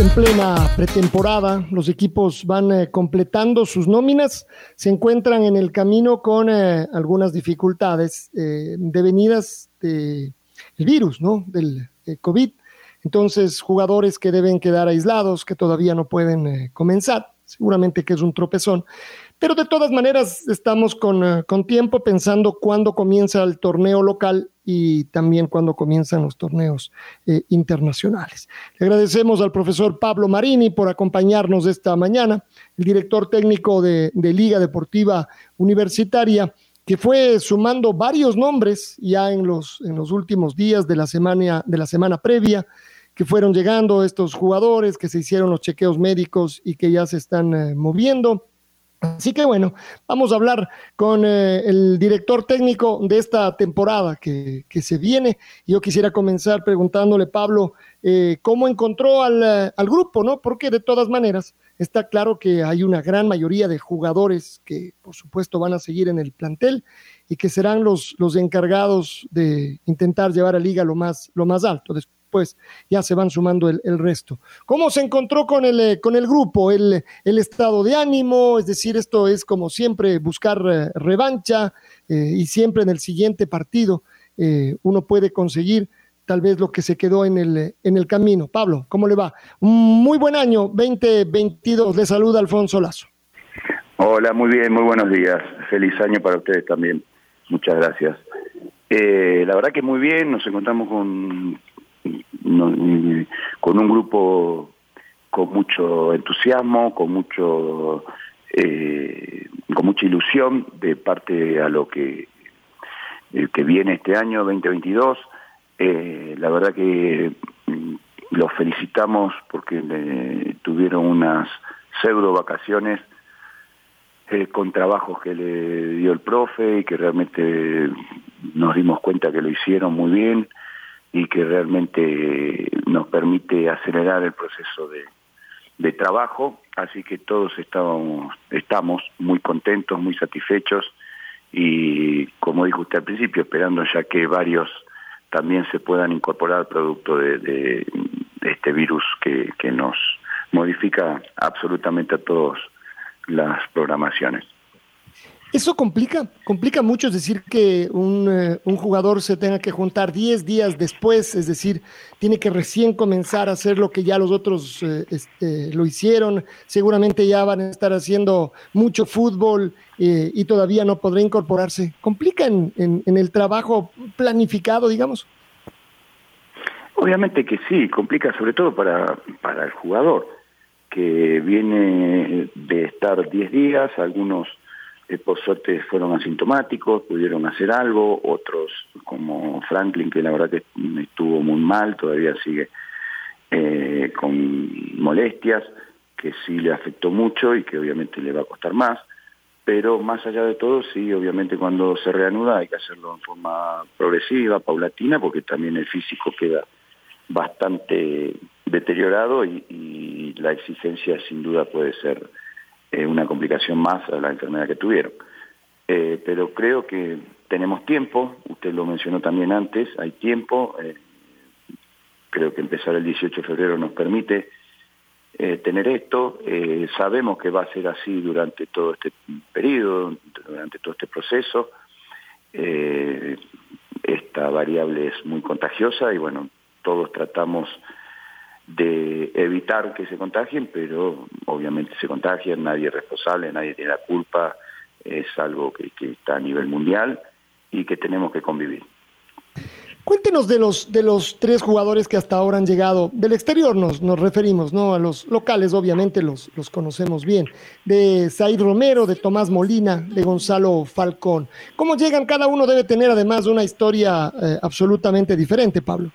en plena pretemporada, los equipos van eh, completando sus nóminas, se encuentran en el camino con eh, algunas dificultades eh, devenidas del virus, ¿no? Del COVID. Entonces, jugadores que deben quedar aislados, que todavía no pueden comenzar, seguramente que es un tropezón. Pero de todas maneras, estamos con, con tiempo pensando cuándo comienza el torneo local y también cuando comienzan los torneos eh, internacionales. Le agradecemos al profesor Pablo Marini por acompañarnos esta mañana, el director técnico de, Liga Deportiva Universitaria, que fue sumando varios nombres ya en los, en los últimos días de la, semana, de la semana previa, que fueron llegando estos jugadores, que se hicieron los chequeos médicos y que ya se están eh, moviendo Así que bueno, vamos a hablar con eh, el director técnico de esta temporada que, se viene. Yo quisiera comenzar preguntándole, Pablo, eh, cómo encontró al, al, grupo, ¿no? Porque de todas maneras está claro que hay una gran mayoría de jugadores que por supuesto van a seguir en el plantel y que serán los, los encargados de intentar llevar a liga lo más, lo más alto pues ya se van sumando el, resto. ¿Cómo se encontró con el, eh, con el grupo? El, el, estado de ánimo, es decir, esto es como siempre buscar eh, revancha eh, y siempre en el siguiente partido uno puede conseguir tal vez lo que se quedó en el, en el camino. Pablo, ¿cómo le va? muy buen año 2022. Le saluda Alfonso Lazo. Hola, muy bien, muy buenos días. Feliz año para ustedes también. Muchas gracias. la verdad que muy bien, nos encontramos con, con un grupo con mucho entusiasmo, con mucho eh, con mucha ilusión de parte a lo que eh, que viene este año 2022. Eh, la verdad que mm, los felicitamos porque tuvieron unas pseudo vacaciones con trabajos que le dio el profe y que realmente nos dimos cuenta que lo hicieron muy bien y que realmente nos permite acelerar el proceso de, trabajo, así que todos estamos, estamos muy contentos, muy satisfechos y como dijo usted al principio, esperando ya que varios también se puedan incorporar producto de, este virus que, que nos modifica absolutamente a todas las programaciones. Eso complica, complica mucho, es decir, que un, eh, un, jugador se tenga que juntar 10 días después, es decir, tiene que recién comenzar a hacer lo que ya los otros eh, este, lo hicieron, seguramente ya van a estar haciendo mucho fútbol eh, y todavía no podrá incorporarse. ¿Complica en, en, el trabajo planificado, digamos? Obviamente que sí, complica sobre todo para, para el jugador, que viene de estar 10 días, algunos eh, por suerte fueron asintomáticos, pudieron hacer algo, otros como Franklin, que la verdad que estuvo muy mal, todavía sigue eh, con molestias, que sí le afectó mucho y que obviamente le va a costar más, pero más allá de todo, sí, obviamente cuando se reanuda hay que hacerlo en forma progresiva, paulatina, porque también el físico queda bastante deteriorado y, y la exigencia sin duda puede ser eh, una complicación más a la enfermedad que tuvieron. Eh, pero creo que tenemos tiempo, usted lo mencionó también antes, hay tiempo, eh, creo que empezar el 18 de febrero nos permite tener esto, sabemos que va a ser así durante todo este periodo, durante todo este proceso, esta variable es muy contagiosa y bueno, todos tratamos de evitar que se contagien, pero obviamente se contagian, nadie es responsable, nadie tiene la culpa, es algo que, está a nivel mundial y que tenemos que convivir. Cuéntenos de los, de los tres jugadores que hasta ahora han llegado. Del exterior nos, nos referimos, ¿no? A los locales, obviamente, los, los conocemos bien. De Said Romero, de Tomás Molina, de Gonzalo Falcón. ¿Cómo llegan? Cada uno debe tener además una historia eh, absolutamente diferente, Pablo.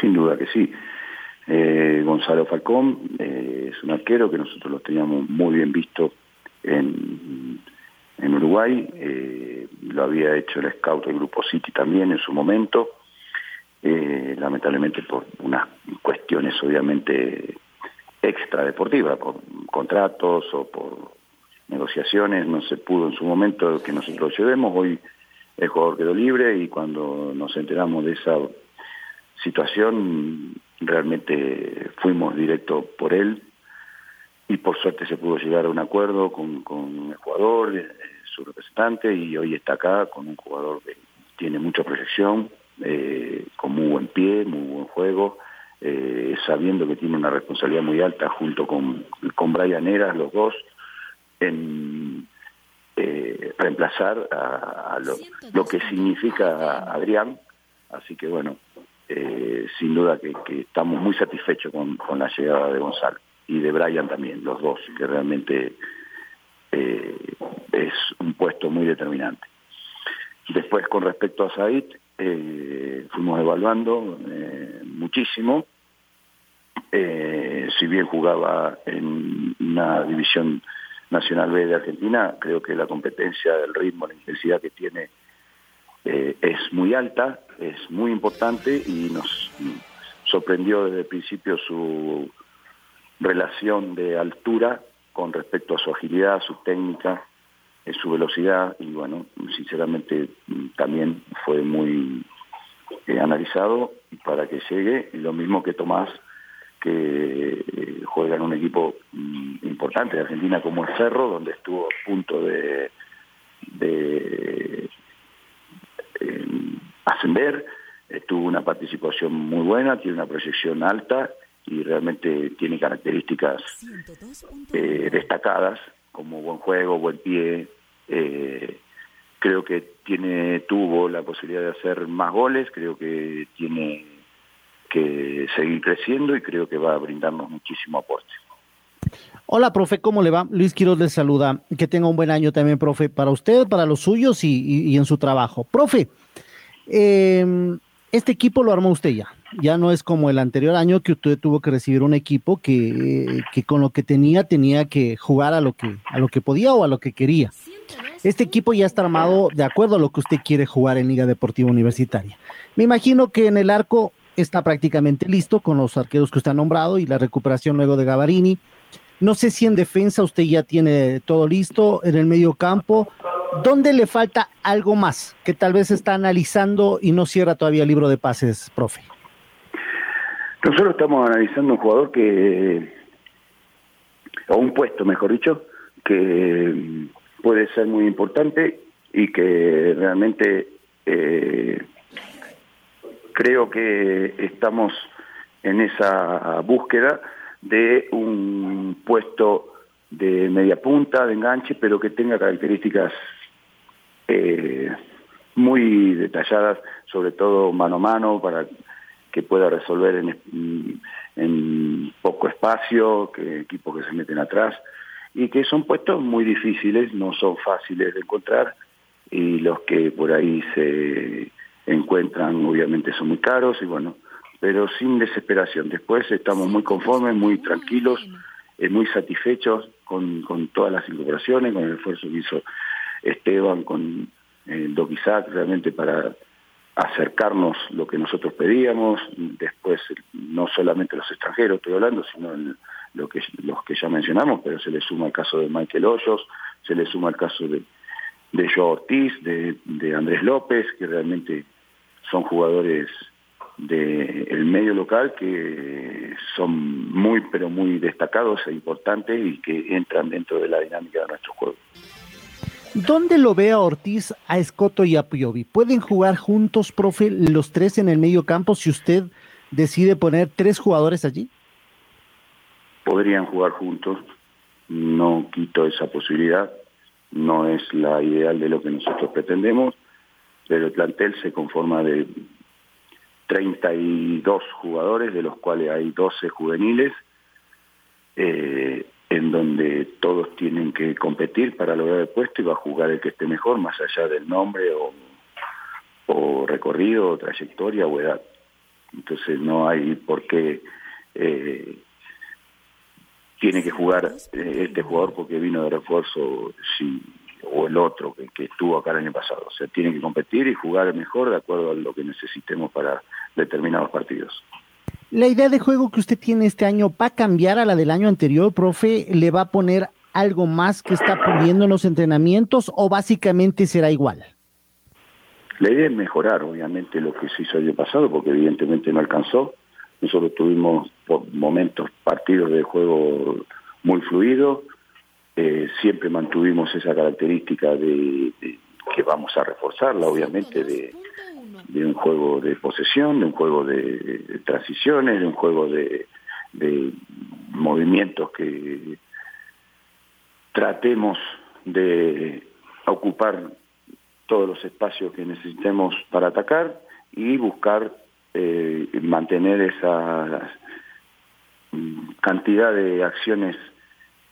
Sin duda que sí. Eh, Gonzalo Falcón eh, es un arquero que nosotros lo teníamos muy bien visto en, en Uruguay, eh, lo había hecho el scout del Grupo City también en su momento, lamentablemente por unas cuestiones obviamente extra deportivas, por contratos o por negociaciones, no se pudo en su momento que nosotros lo llevemos, hoy el jugador quedó libre y cuando nos enteramos de esa situación realmente fuimos directo por él y por suerte se pudo llegar a un acuerdo con, con el jugador, eh, su representante, y hoy está acá con un jugador que tiene mucha proyección, eh, con muy buen pie, muy buen juego, eh, sabiendo que tiene una responsabilidad muy alta junto con, con Brian Eras, los dos, en reemplazar a, lo, lo, que significa Adrián. Así que bueno, eh, sin duda que, estamos muy satisfechos con, la llegada de Gonzalo y de Brian también, los dos, que realmente eh, es un puesto muy determinante. Después, con respecto a Said, eh, fuimos evaluando muchísimo. si bien jugaba en una división nacional B de Argentina, creo que la competencia, el ritmo, la intensidad que tiene eh, es muy alta, es muy importante y nos sorprendió desde el principio su relación de altura con respecto a su agilidad, su técnica, eh, su velocidad y bueno, sinceramente también fue muy eh, analizado para que llegue, lo mismo que Tomás, que juega en un equipo mm, importante de Argentina como el Cerro, donde estuvo a punto de ascender, eh, tuvo una participación muy buena, tiene una proyección alta y realmente tiene características eh, destacadas como buen juego, buen pie. Eh, creo que tiene tuvo la posibilidad de hacer más goles, creo que tiene que seguir creciendo y creo que va a brindarnos muchísimo aporte. Hola, profe, ¿cómo le va? Luis Quiroz le saluda. Que tenga un buen año también, profe, para usted, para los suyos y en su trabajo. Profe, eh, este equipo lo armó usted ya. Ya no es como el anterior año que usted tuvo que recibir un equipo que, que, con lo que tenía tenía que jugar a lo que, a lo que podía o a lo que quería. Este equipo ya está armado de acuerdo a lo que usted quiere jugar en Liga Deportiva Universitaria. Me imagino que en el arco está prácticamente listo con los arqueros que usted ha nombrado y la recuperación luego de Gavarini. No sé si en defensa usted ya tiene todo listo, en el medio campo. ¿Dónde le falta algo más que tal vez está analizando y no cierra todavía el libro de pases, profe? Nosotros estamos analizando un jugador que, o un puesto, mejor dicho, que puede ser muy importante y que realmente eh, creo que estamos en esa búsqueda de un puesto de media punta, de enganche, pero que tenga características eh, muy detalladas, sobre todo mano a mano, para que pueda resolver en, en poco espacio, que equipos que se meten atrás, y que son puestos muy difíciles, no son fáciles de encontrar, y los que por ahí se encuentran obviamente son muy caros, y bueno, pero sin desesperación. Después estamos muy conformes, muy tranquilos, eh, muy satisfechos con, con todas las incorporaciones, con el esfuerzo que hizo Esteban, con eh, Doc Isaac, realmente para acercarnos lo que nosotros pedíamos, después no solamente los extranjeros estoy hablando, sino lo que, los que ya mencionamos, pero se le suma el caso de Michael Hoyos, se le suma el caso de, de Joe Ortiz, de, de Andrés López, que realmente son jugadores del medio local que son muy pero muy destacados e importantes y que entran dentro de la dinámica de nuestro juego. ¿Dónde lo ve a Ortiz, a Escoto y a Piovi? ¿Pueden jugar juntos, profe, los tres en el medio campo si usted decide poner tres jugadores allí? Podrían jugar juntos, no quito esa posibilidad, no es la ideal de lo que nosotros pretendemos, pero el plantel se conforma de 32 jugadores, de los cuales hay 12 juveniles, eh, en donde todos tienen que competir para lograr el puesto y va a jugar el que esté mejor, más allá del nombre o, recorrido, o trayectoria o edad. Entonces no hay por qué eh, tiene que jugar eh, este jugador porque vino de refuerzo si, o el otro que, que, estuvo acá el año pasado. O sea, tiene que competir y jugar mejor de acuerdo a lo que necesitemos para determinados partidos. La idea de juego que usted tiene este año va a cambiar a la del año anterior, profe. ¿Le va a poner algo más que está poniendo en los entrenamientos o básicamente será igual? La idea es mejorar, obviamente, lo que se hizo el año pasado, porque evidentemente no alcanzó. Nosotros tuvimos por momentos partidos de juego muy fluidos, eh, siempre mantuvimos esa característica de, de, que vamos a reforzarla, obviamente, de, de, un juego de posesión, de un juego de, transiciones, de un juego de, movimientos que tratemos de ocupar todos los espacios que necesitemos para atacar y buscar eh, mantener esa cantidad de acciones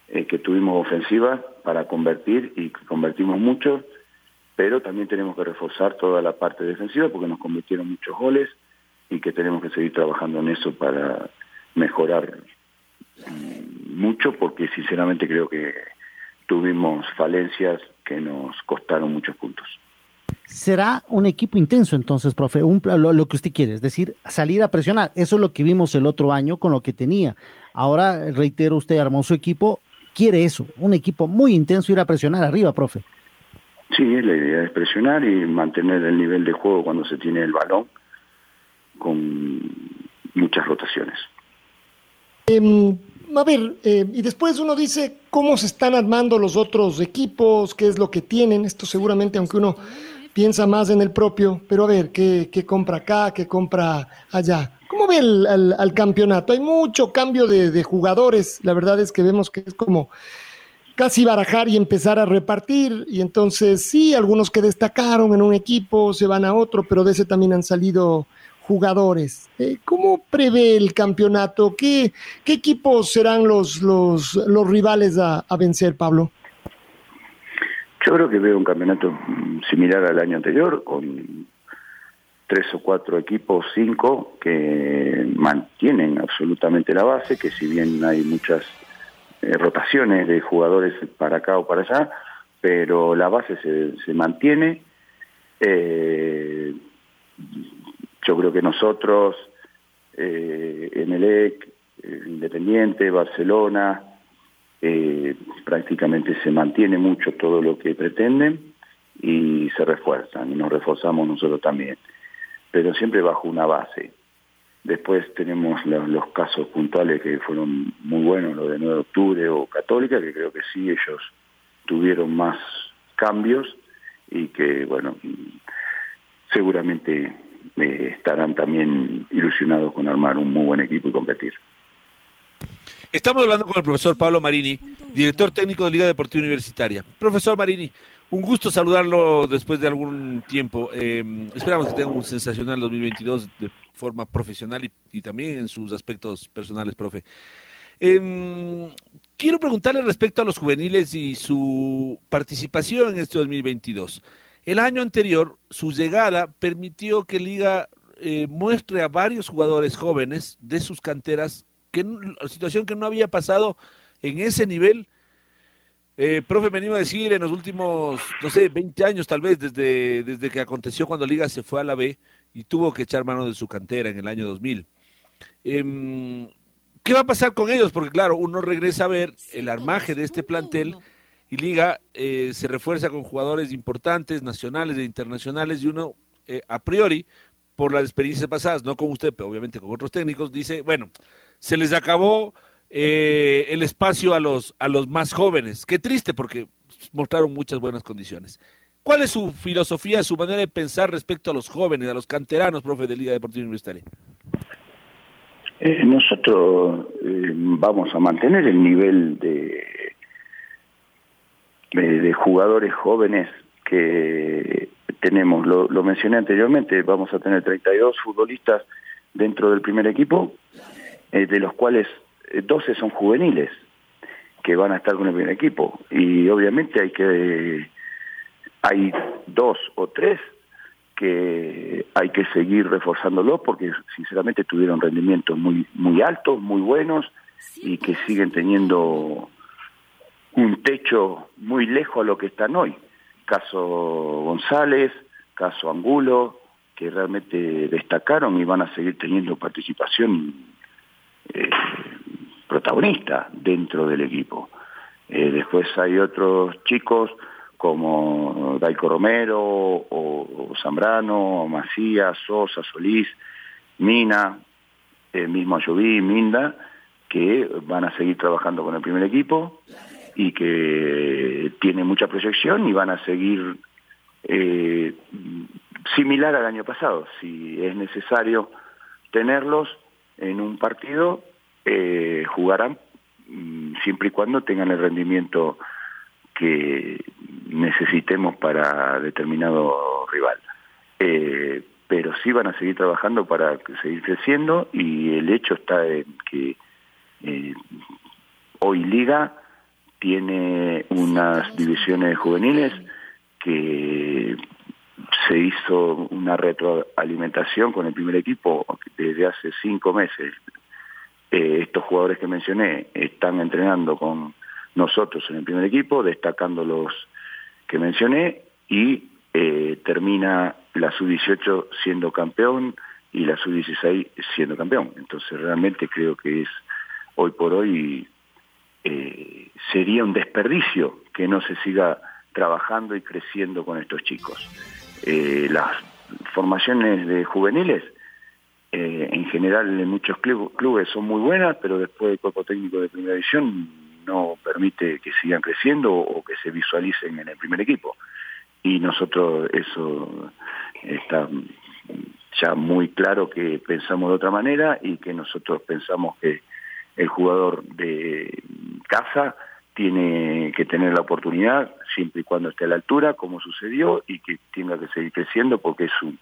eh, que tuvimos ofensivas para convertir y convertimos mucho, pero también tenemos que reforzar toda la parte defensiva porque nos convirtieron muchos goles y que tenemos que seguir trabajando en eso para mejorar mm, mucho porque sinceramente creo que tuvimos falencias que nos costaron muchos puntos será un equipo intenso entonces, profe, un, lo, lo, que usted quiere, es decir, salir a presionar. Eso es lo que vimos el otro año con lo que tenía. Ahora, reitero, usted armó su equipo, quiere eso, un equipo muy intenso, ir a presionar arriba, profe. Sí, la idea es presionar y mantener el nivel de juego cuando se tiene el balón con muchas rotaciones. Eh, a ver, eh, y después uno dice cómo se están armando los otros equipos, qué es lo que tienen. Esto seguramente, aunque uno piensa más en el propio, pero a ver, ¿qué, compra acá, qué compra allá? ¿Cómo ve el, al, al campeonato? Hay mucho cambio de, jugadores, la verdad es que vemos que es como casi barajar y empezar a repartir, y entonces sí, algunos que destacaron en un equipo se van a otro, pero de ese también han salido jugadores. Eh, ¿Cómo prevé el campeonato? ¿Qué, qué equipos serán los, los, los rivales a, vencer, Pablo? Yo creo que veo un campeonato similar al año anterior, con tres o cuatro equipos, cinco, que mantienen absolutamente la base, que si bien hay muchas rotaciones de jugadores para acá o para allá, pero la base se, se mantiene. Eh, yo creo que nosotros, eh, Emelec, Independiente, Barcelona, eh, prácticamente se mantiene mucho todo lo que pretenden y se refuerzan, y nos reforzamos nosotros también, pero siempre bajo una base. Después tenemos los, los casos puntuales que fueron muy buenos, lo de 9 de octubre o Católica, que creo que sí, ellos tuvieron más cambios y que, bueno, seguramente eh, estarán también ilusionados con armar un muy buen equipo y competir. Estamos hablando con el profesor Pablo Marini, director técnico de Liga Deportiva Universitaria. Profesor Marini, un gusto saludarlo después de algún tiempo. Eh, esperamos que tenga un sensacional 2022 de forma profesional y, también en sus aspectos personales, profe. Eh, quiero preguntarle respecto a los juveniles y su participación en este 2022. El año anterior, su llegada permitió que Liga eh, muestre a varios jugadores jóvenes de sus canteras que situación que no había pasado en ese nivel. Eh, profe, me animo a decir en los últimos, no sé, 20 años tal vez, desde, desde que aconteció cuando Liga se fue a la B y tuvo que echar mano de su cantera en el año 2000. Eh, ¿Qué va a pasar con ellos? Porque claro, uno regresa a ver el armaje de este plantel y Liga eh, se refuerza con jugadores importantes, nacionales e internacionales, y uno eh, a priori, por las experiencias pasadas, no con usted, pero obviamente con otros técnicos, dice, bueno, se les acabó eh, el espacio a los, a los más jóvenes. Qué triste porque mostraron muchas buenas condiciones. ¿Cuál es su filosofía, su manera de pensar respecto a los jóvenes, a los canteranos, profe de Liga Deportiva Universitaria? Eh, nosotros eh, vamos a mantener el nivel de, de, jugadores jóvenes que tenemos, lo, lo, mencioné anteriormente, vamos a tener 32 futbolistas dentro del primer equipo, eh, de los cuales 12 son juveniles que van a estar con el primer equipo. Y obviamente hay que hay dos o tres que hay que seguir reforzándolos porque sinceramente tuvieron rendimientos muy muy altos, muy buenos y que siguen teniendo un techo muy lejos a lo que están hoy. Caso González, caso Angulo, que realmente destacaron y van a seguir teniendo participación eh, protagonista dentro del equipo. Eh, después hay otros chicos como Daico Romero o, Zambrano, Macías, Sosa, Solís, Mina, el mismo Lloví, Minda, que van a seguir trabajando con el primer equipo y que tiene mucha proyección y van a seguir eh, similar al año pasado. Si es necesario tenerlos en un partido, eh, jugarán mm, siempre y cuando tengan el rendimiento que necesitemos para determinado rival. Eh, pero sí van a seguir trabajando para seguir creciendo y el hecho está en que eh, hoy Liga tiene unas divisiones juveniles que se hizo una retroalimentación con el primer equipo desde hace cinco meses. Eh, estos jugadores que mencioné están entrenando con nosotros en el primer equipo, destacando los que mencioné, y eh, termina la sub-18 siendo campeón y la sub-16 siendo campeón. Entonces realmente creo que es hoy por hoy eh, sería un desperdicio que no se siga trabajando y creciendo con estos chicos. Eh, las formaciones de juveniles eh, en general en muchos clubes son muy buenas, pero después el cuerpo técnico de primera división no permite que sigan creciendo o que se visualicen en el primer equipo. Y nosotros eso está ya muy claro que pensamos de otra manera y que nosotros pensamos que el jugador de casa tiene que tener la oportunidad siempre y cuando esté a la altura, como sucedió, y que tenga que seguir creciendo porque es un,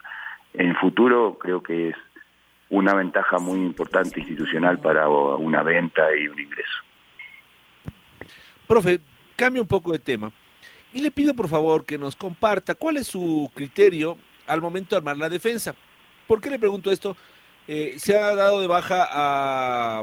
en el futuro creo que es una ventaja muy importante institucional para una venta y un ingreso. Profe, cambia un poco de tema y le pido por favor que nos comparta cuál es su criterio al momento de armar la defensa. ¿Por qué le pregunto esto? Eh, se ha dado de baja a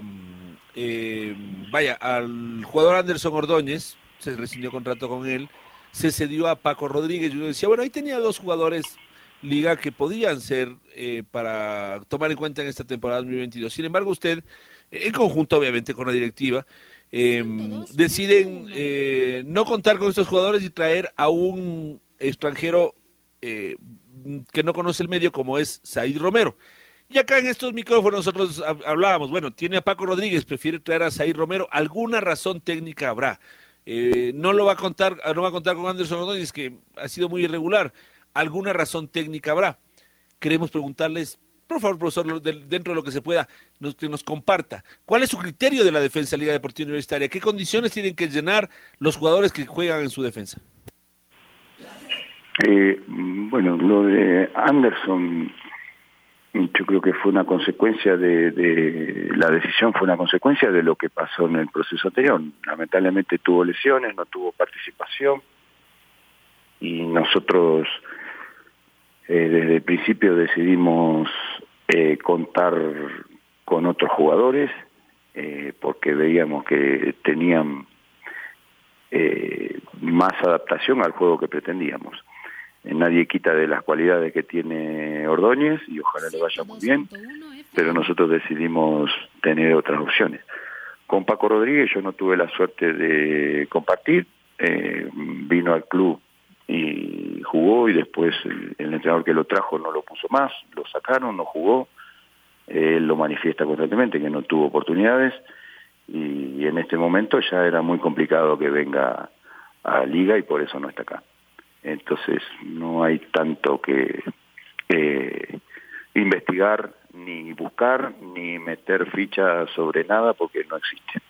eh, vaya, al jugador Anderson Ordóñez, se rescindió contrato con él, se cedió a Paco Rodríguez. Yo decía, bueno, ahí tenía dos jugadores liga que podían ser eh, para tomar en cuenta en esta temporada 2022. Sin embargo, usted, en conjunto obviamente con la directiva, em, deciden eh, no contar con estos jugadores y traer a un extranjero eh, que no conoce el medio como es Said Romero. Y acá en estos micrófonos nosotros hablábamos, bueno, tiene a Paco Rodríguez, prefiere traer a Zair Romero, alguna razón técnica habrá. Eh, no lo va a contar, no va a contar con Anderson Rodríguez, que ha sido muy irregular. Alguna razón técnica habrá. Queremos preguntarles, por favor, profesor, dentro de lo que se pueda, nos, que nos comparta. ¿Cuál es su criterio de la defensa Liga Deportiva Universitaria? ¿Qué condiciones tienen que llenar los jugadores que juegan en su defensa? Eh, bueno, lo de Anderson yo creo que fue una consecuencia de, la decisión, fue una consecuencia de lo que pasó en el proceso anterior. Lamentablemente tuvo lesiones, no tuvo participación y nosotros eh, desde el principio decidimos eh, contar con otros jugadores eh, porque veíamos que tenían más adaptación al juego que pretendíamos. Eh, nadie quita de las cualidades que tiene Ordóñez y ojalá le vaya muy bien, pero nosotros decidimos tener otras opciones. Con Paco Rodríguez yo no tuve la suerte de compartir, eh, vino al club y jugó y después el, entrenador que lo trajo no lo puso más, lo sacaron, no jugó, él lo manifiesta constantemente que no tuvo oportunidades y en este momento ya era muy complicado que venga a Liga y por eso no está acá. Entonces no hay tanto que investigar, ni buscar, ni meter ficha sobre nada porque no existe.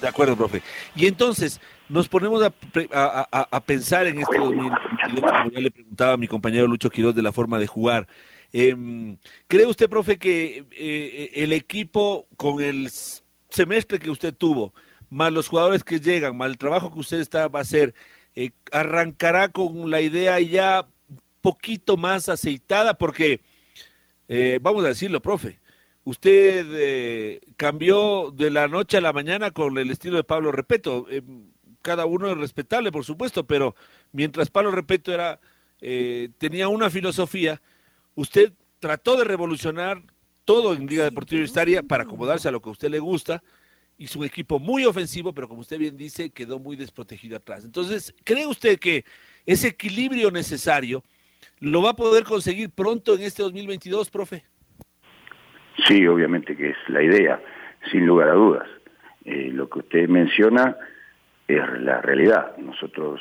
De acuerdo, profe. Y entonces, nos ponemos a, a, a, pensar en este 2022, como ya le preguntaba a mi compañero Lucho Quiroz de la forma de jugar. Eh, ¿Cree usted, profe, que eh, el equipo con el semestre que usted tuvo, más los jugadores que llegan, más el trabajo que usted está, va a hacer, eh, arrancará con la idea ya poquito más aceitada? Porque, eh, vamos a decirlo, profe, usted eh, cambió de la noche a la mañana con el estilo de Pablo Repeto. Cada uno es respetable, por supuesto, pero mientras Pablo Repeto era, eh, tenía una filosofía, usted trató de revolucionar todo en Liga Deportiva Universitaria para acomodarse a lo que a usted le gusta. Hizo un equipo muy ofensivo, pero como usted bien dice, quedó muy desprotegido atrás. Entonces, ¿cree usted que ese equilibrio necesario lo va a poder conseguir pronto en este 2022, profe? Sí, obviamente que es la idea, sin lugar a dudas. Eh, lo que usted menciona es la realidad. Nosotros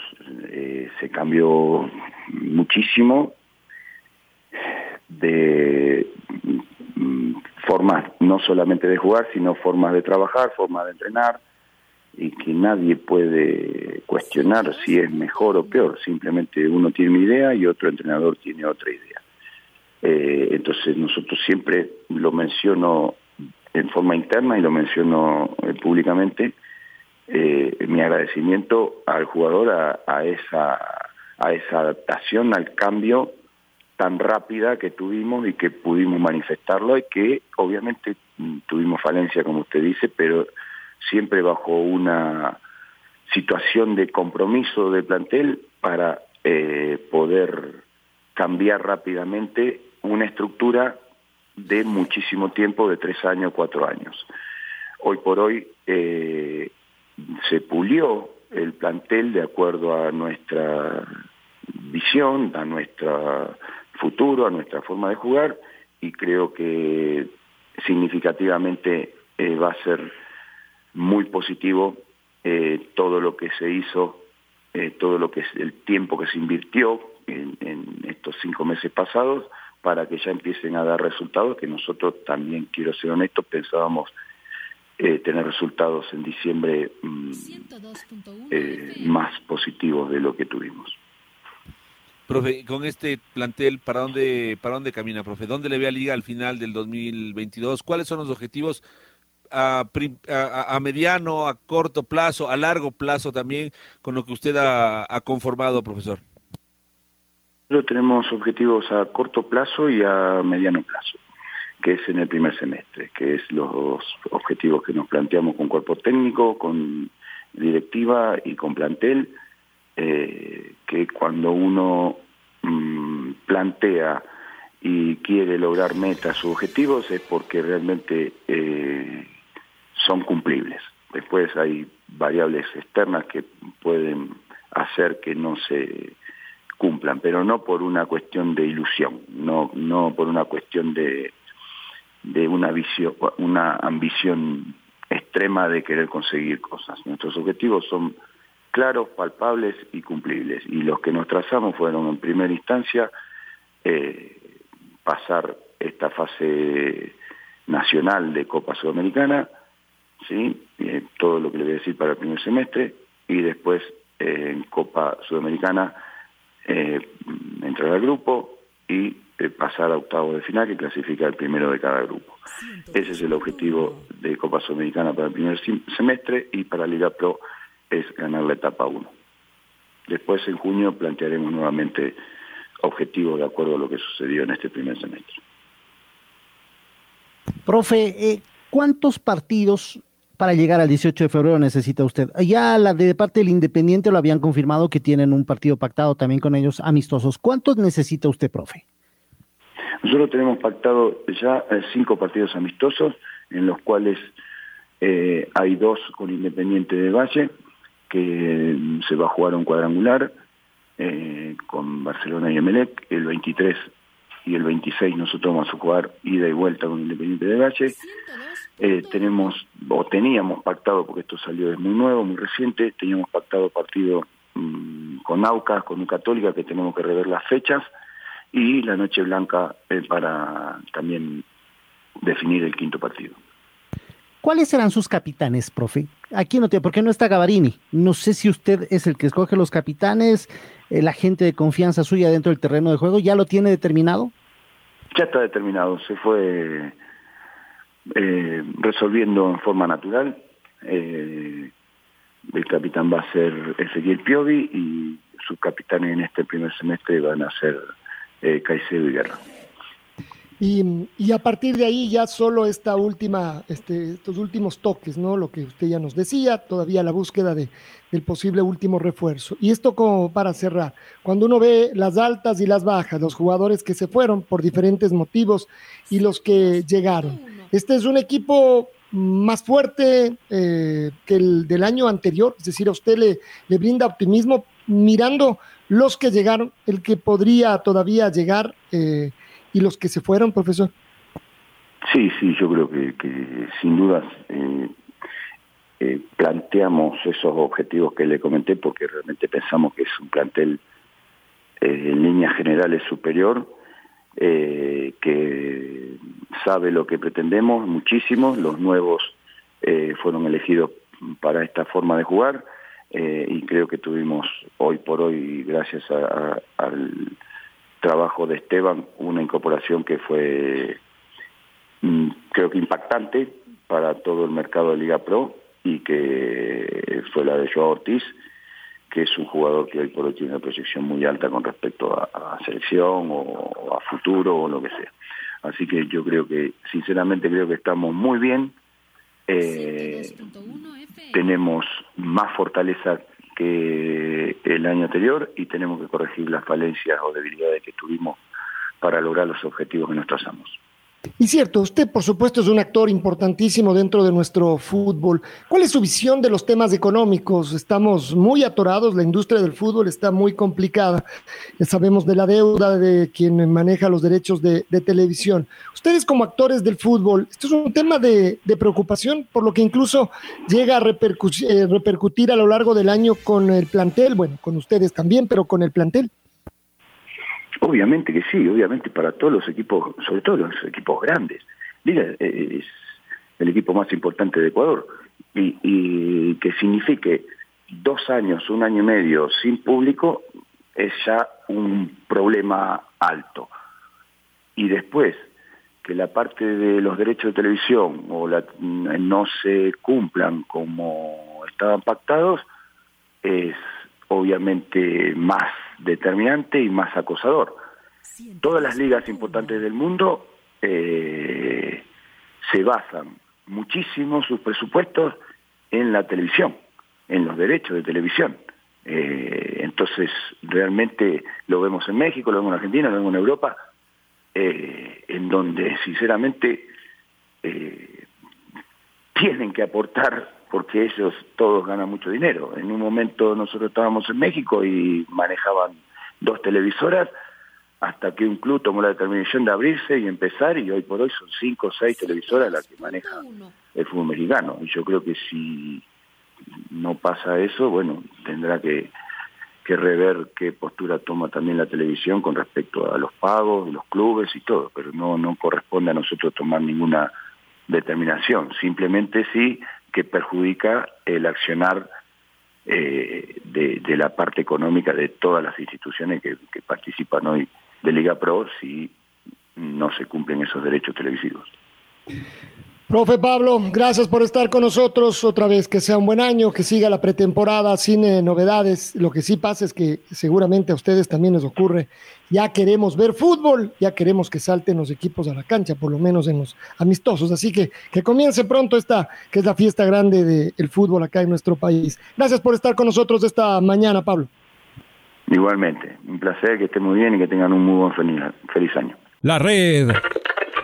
eh, se cambió muchísimo de mm, formas no solamente de jugar, sino formas de trabajar, formas de entrenar, y que nadie puede cuestionar si es mejor o peor. Simplemente uno tiene una idea y otro entrenador tiene otra idea. Eh, entonces nosotros siempre lo menciono en forma interna y lo menciono eh, públicamente, eh, mi agradecimiento al jugador a, a, esa, a esa adaptación, al cambio tan rápida que tuvimos y que pudimos manifestarlo y que obviamente mm, tuvimos falencia, como usted dice, pero siempre bajo una situación de compromiso de plantel para eh, poder cambiar rápidamente una estructura de muchísimo tiempo, de tres años, cuatro años. Hoy por hoy eh, se pulió el plantel de acuerdo a nuestra visión, a nuestro futuro, a nuestra forma de jugar y creo que significativamente eh, va a ser muy positivo eh, todo lo que se hizo, eh, todo lo que es el tiempo que se invirtió en, en, estos cinco meses pasados para que ya empiecen a dar resultados, que nosotros también, quiero ser honesto, pensábamos eh, tener resultados en diciembre mmm, más positivos de lo que tuvimos. Profe, con este plantel, ¿para dónde, ¿para dónde camina, profe? ¿Dónde le ve a Liga al final del 2022? ¿Cuáles son los objetivos a, a, a, mediano, a corto plazo, a largo plazo también con lo que usted ha, ha conformado, profesor? Nosotros tenemos objetivos a corto plazo y a mediano plazo, que es en el primer semestre, que es los objetivos que nos planteamos con cuerpo técnico, con directiva y con plantel, eh, que cuando uno mmm, plantea y quiere lograr metas o objetivos es porque realmente eh, son cumplibles. Después hay variables externas que pueden hacer que no se cumplan, pero no por una cuestión de ilusión, no, no por una cuestión de, de una, visión, una ambición extrema de querer conseguir cosas. Nuestros objetivos son claros, palpables y cumplibles. Y los que nos trazamos fueron en primera instancia eh, pasar esta fase nacional de Copa Sudamericana, ¿sí? Eh, todo lo que le voy a decir para el primer semestre, y después eh, en Copa Sudamericana entrar al grupo y pasar a octavo de final que clasifica el primero de cada grupo. Ese es el objetivo de Copa Sudamericana para el primer semestre y para Liga Pro es ganar la etapa 1. Después en junio plantearemos nuevamente objetivos de acuerdo a lo que sucedió en este primer semestre. Profe, eh, ¿cuántos partidos para llegar al 18 de febrero necesita usted? Ya la de parte del Independiente lo habían confirmado que tienen un partido pactado también con ellos amistosos. ¿Cuántos necesita usted, profe? Nosotros tenemos pactado ya eh, cinco partidos amistosos, en los cuales eh, hay dos con Independiente de Valle, que se va a jugar un cuadrangular eh, con Barcelona y Emelec, el 23 y el 26 nosotros vamos a jugar ida y vuelta con Independiente de Valle. Eh, tenemos, o teníamos pactado, porque esto salió es muy nuevo, muy reciente, teníamos pactado partido mmm, con Aucas, con Católica, que tenemos que rever las fechas, y la Noche Blanca eh, para también definir el quinto partido. ¿Cuáles serán sus capitanes, profe? Aquí no tiene, porque no está Gavarini. No sé si usted es el que escoge los capitanes, el agente de confianza suya dentro del terreno de juego, ¿ya lo tiene determinado? Ya está determinado, se fue eh, resolviendo en forma natural. Eh, el capitán va a ser Ezequiel Piovi y sus capitanes en este primer semestre van a ser eh, Caicedo y Guerra. Y, a partir de ahí ya solo esta última, este, estos últimos toques, ¿no? Lo que usted ya nos decía, todavía la búsqueda de, del posible último refuerzo. Y esto como para cerrar, cuando uno ve las altas y las bajas, los jugadores que se fueron por diferentes motivos y los que llegaron, este es un equipo más fuerte eh, que el del año anterior, es decir, a usted le, le brinda optimismo mirando los que llegaron, el que podría todavía llegar. Eh, y los que se fueron, profesor? Sí, sí, yo creo que, sin dudas eh, eh, planteamos esos objetivos que le comenté porque realmente pensamos que es un plantel eh, en líneas generales superior, que sabe lo que pretendemos muchísimo, los nuevos fueron elegidos para esta forma de jugar y creo que tuvimos hoy por hoy, gracias al trabajo de Esteban, una incorporación que fue mm, creo que impactante para todo el mercado de Liga Pro y que fue la de Joao Ortiz, que es un jugador que hoy por hoy tiene una proyección muy alta con respecto a, selección o, a futuro o lo que sea. Así que yo creo que, sinceramente creo que estamos muy bien. Eh, tenemos más fortaleza que el año anterior y tenemos que corregir las falencias o debilidades que tuvimos para lograr los objetivos que nos trazamos. Y cierto, usted por supuesto es un actor importantísimo dentro de nuestro fútbol. ¿Cuál es su visión de los temas económicos? Estamos muy atorados, la industria del fútbol está muy complicada. Ya sabemos de la deuda de quien maneja los derechos de, televisión. Ustedes como actores del fútbol, esto es un tema de, preocupación, por lo que incluso llega a eh, repercutir a lo largo del año con el plantel, bueno, con ustedes también, pero con el plantel. Obviamente que sí, obviamente para todos los equipos, sobre todo los equipos grandes. Liga es el equipo más importante de Ecuador y, que signifique dos años, un año y medio sin público es ya un problema alto. Y después que la parte de los derechos de televisión o la, no se cumplan como estaban pactados es obviamente más determinante y más acosador. Todas las ligas importantes del mundo eh, se basan muchísimo sus presupuestos en la televisión, en los derechos de televisión. Eh, entonces, realmente lo vemos en México, lo vemos en Argentina, lo vemos en Europa, eh, en donde sinceramente tienen que aportar porque ellos todos ganan mucho dinero. En un momento nosotros estábamos en México y manejaban dos televisoras hasta que un club tomó la determinación de abrirse y empezar y hoy por hoy son cinco o seis televisoras las que manejan el fútbol mexicano. Y yo creo que si no pasa eso, bueno, tendrá que, que rever qué postura toma también la televisión con respecto a los pagos, los clubes y todo, pero no, no corresponde a nosotros tomar ninguna determinación, simplemente sí que perjudica el accionar eh, de, la parte económica de todas las instituciones que, participan hoy de Liga Pro si no se cumplen esos derechos televisivos. Profe Pablo, gracias por estar con nosotros otra vez. Que sea un buen año, que siga la pretemporada sin eh, novedades. Lo que sí pasa es que seguramente a ustedes también les ocurre. Ya queremos ver fútbol, ya queremos que salten los equipos a la cancha, por lo menos en los amistosos. Así que que comience pronto esta, que es la fiesta grande del fútbol acá en nuestro país. Gracias por estar con nosotros esta mañana, Pablo. Igualmente, un placer, que estén muy bien y que tengan un muy buen feliz, feliz año. La red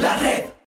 La red.